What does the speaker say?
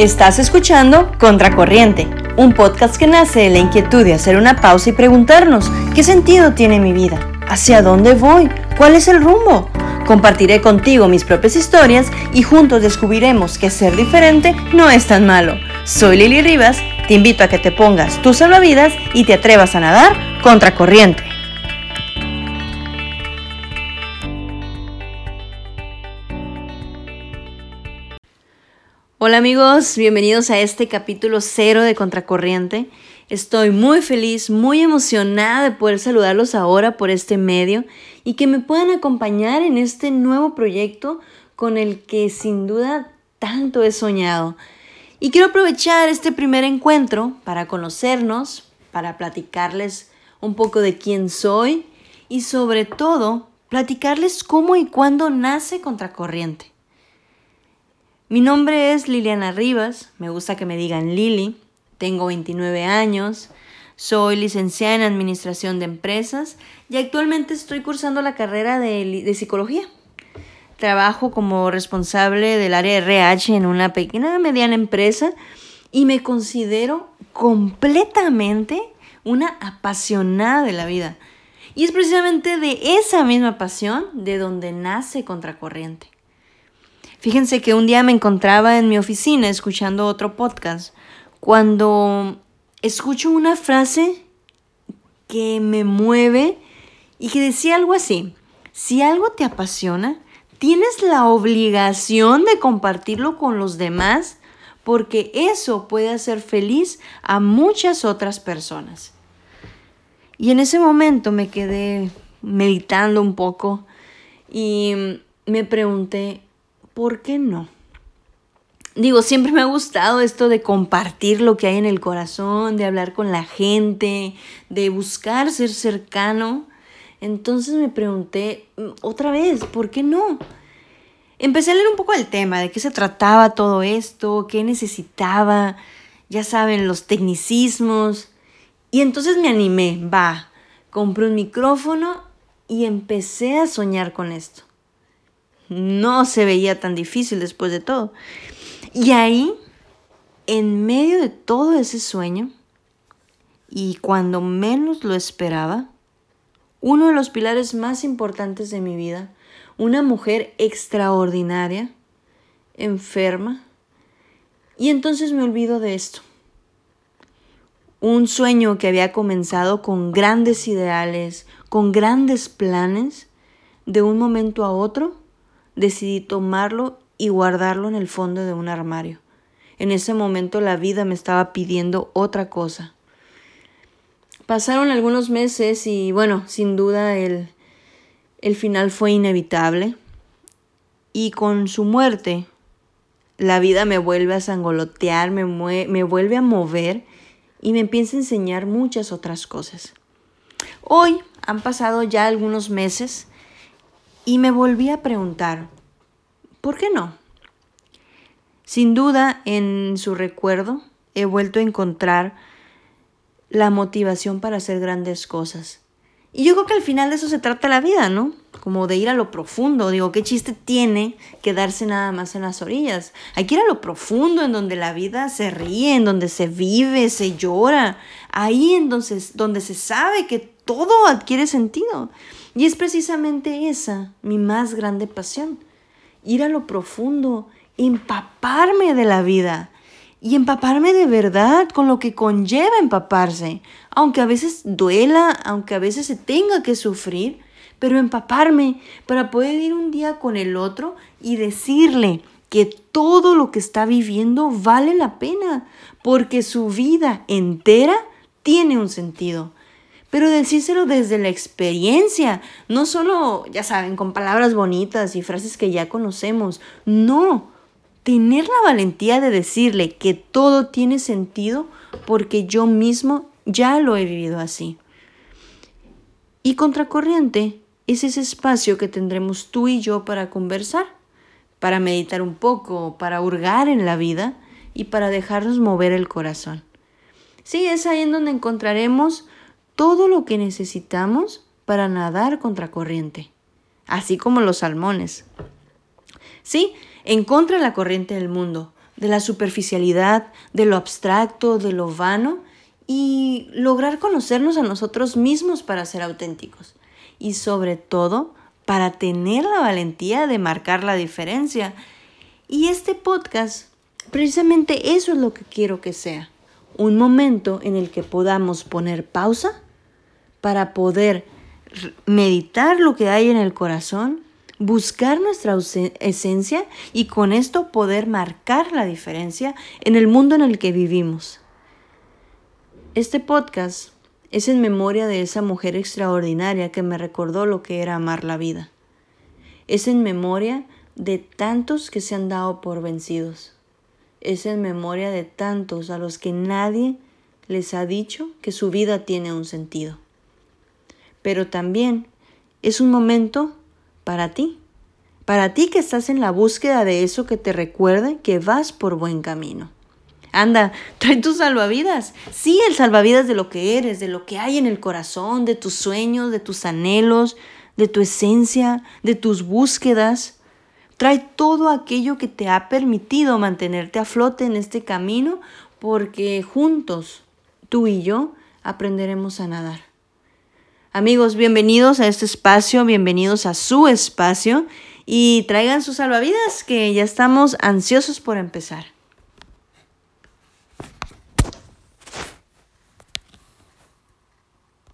Estás escuchando Contracorriente, un podcast que nace de la inquietud de hacer una pausa y preguntarnos qué sentido tiene mi vida, hacia dónde voy, cuál es el rumbo. Compartiré contigo mis propias historias y juntos descubriremos que ser diferente no es tan malo. Soy Lili Rivas, te invito a que te pongas tus salvavidas y te atrevas a nadar contracorriente. Hola amigos, bienvenidos a este capítulo cero de Contracorriente. Estoy muy feliz, muy emocionada de poder saludarlos ahora por este medio y que me puedan acompañar en este nuevo proyecto con el que sin duda tanto he soñado. Y quiero aprovechar este primer encuentro para conocernos, para platicarles un poco de quién soy y sobre todo platicarles cómo y cuándo nace Contracorriente. Mi nombre es Liliana Rivas, me gusta que me digan Lili, tengo 29 años, soy licenciada en Administración de Empresas y actualmente estoy cursando la carrera de, de Psicología. Trabajo como responsable del área RH en una pequeña mediana empresa y me considero completamente una apasionada de la vida. Y es precisamente de esa misma pasión de donde nace Contracorriente. Fíjense que un día me encontraba en mi oficina escuchando otro podcast cuando escucho una frase que me mueve y que decía algo así, si algo te apasiona, tienes la obligación de compartirlo con los demás porque eso puede hacer feliz a muchas otras personas. Y en ese momento me quedé meditando un poco y me pregunté, ¿por qué no? Digo, siempre me ha gustado esto de compartir lo que hay en el corazón, de hablar con la gente, de buscar ser cercano. Entonces me pregunté mm, otra vez, ¿por qué no? Empecé a leer un poco el tema, de qué se trataba todo esto, qué necesitaba, ya saben, los tecnicismos. Y entonces me animé, va, compré un micrófono y empecé a soñar con esto no se veía tan difícil después de todo. Y ahí, en medio de todo ese sueño, y cuando menos lo esperaba, uno de los pilares más importantes de mi vida, una mujer extraordinaria, enferma, y entonces me olvido de esto. Un sueño que había comenzado con grandes ideales, con grandes planes, de un momento a otro decidí tomarlo y guardarlo en el fondo de un armario. En ese momento la vida me estaba pidiendo otra cosa. Pasaron algunos meses y bueno, sin duda el, el final fue inevitable. Y con su muerte, la vida me vuelve a sangolotear, me, me vuelve a mover y me empieza a enseñar muchas otras cosas. Hoy han pasado ya algunos meses y me volví a preguntar, ¿por qué no? Sin duda, en su recuerdo he vuelto a encontrar la motivación para hacer grandes cosas. Y yo creo que al final de eso se trata la vida, ¿no? Como de ir a lo profundo. Digo, ¿qué chiste tiene quedarse nada más en las orillas? Hay que ir a lo profundo, en donde la vida se ríe, en donde se vive, se llora. Ahí en donde, donde se sabe que todo adquiere sentido. Y es precisamente esa mi más grande pasión. Ir a lo profundo, empaparme de la vida y empaparme de verdad con lo que conlleva empaparse, aunque a veces duela, aunque a veces se tenga que sufrir, pero empaparme para poder ir un día con el otro y decirle que todo lo que está viviendo vale la pena, porque su vida entera tiene un sentido pero decírselo desde la experiencia, no solo, ya saben, con palabras bonitas y frases que ya conocemos, no, tener la valentía de decirle que todo tiene sentido porque yo mismo ya lo he vivido así. Y contracorriente es ese espacio que tendremos tú y yo para conversar, para meditar un poco, para hurgar en la vida y para dejarnos mover el corazón. Sí, es ahí en donde encontraremos todo lo que necesitamos para nadar contra corriente, así como los salmones. Sí, en contra de la corriente del mundo, de la superficialidad, de lo abstracto, de lo vano y lograr conocernos a nosotros mismos para ser auténticos. Y sobre todo, para tener la valentía de marcar la diferencia. Y este podcast, precisamente eso es lo que quiero que sea. Un momento en el que podamos poner pausa para poder meditar lo que hay en el corazón buscar nuestra esencia y con esto poder marcar la diferencia en el mundo en el que vivimos. Este podcast es en memoria de esa mujer extraordinaria que me recordó lo que era amar la vida. Es en memoria de tantos que se han dado por vencidos. Es en memoria de tantos a los que nadie les ha dicho que su vida tiene un sentido. Pero también es un momento para ti, para ti que estás en la búsqueda de eso que te recuerde que vas por buen camino. Anda, trae tus salvavidas. Sí, el salvavidas de lo que eres, de lo que hay en el corazón, de tus sueños, de tus anhelos, de tu esencia, de tus búsquedas. Trae todo aquello que te ha permitido mantenerte a flote en este camino, porque juntos, tú y yo, aprenderemos a nadar. Amigos, bienvenidos a este espacio, bienvenidos a su espacio y traigan sus salvavidas que ya estamos ansiosos por empezar.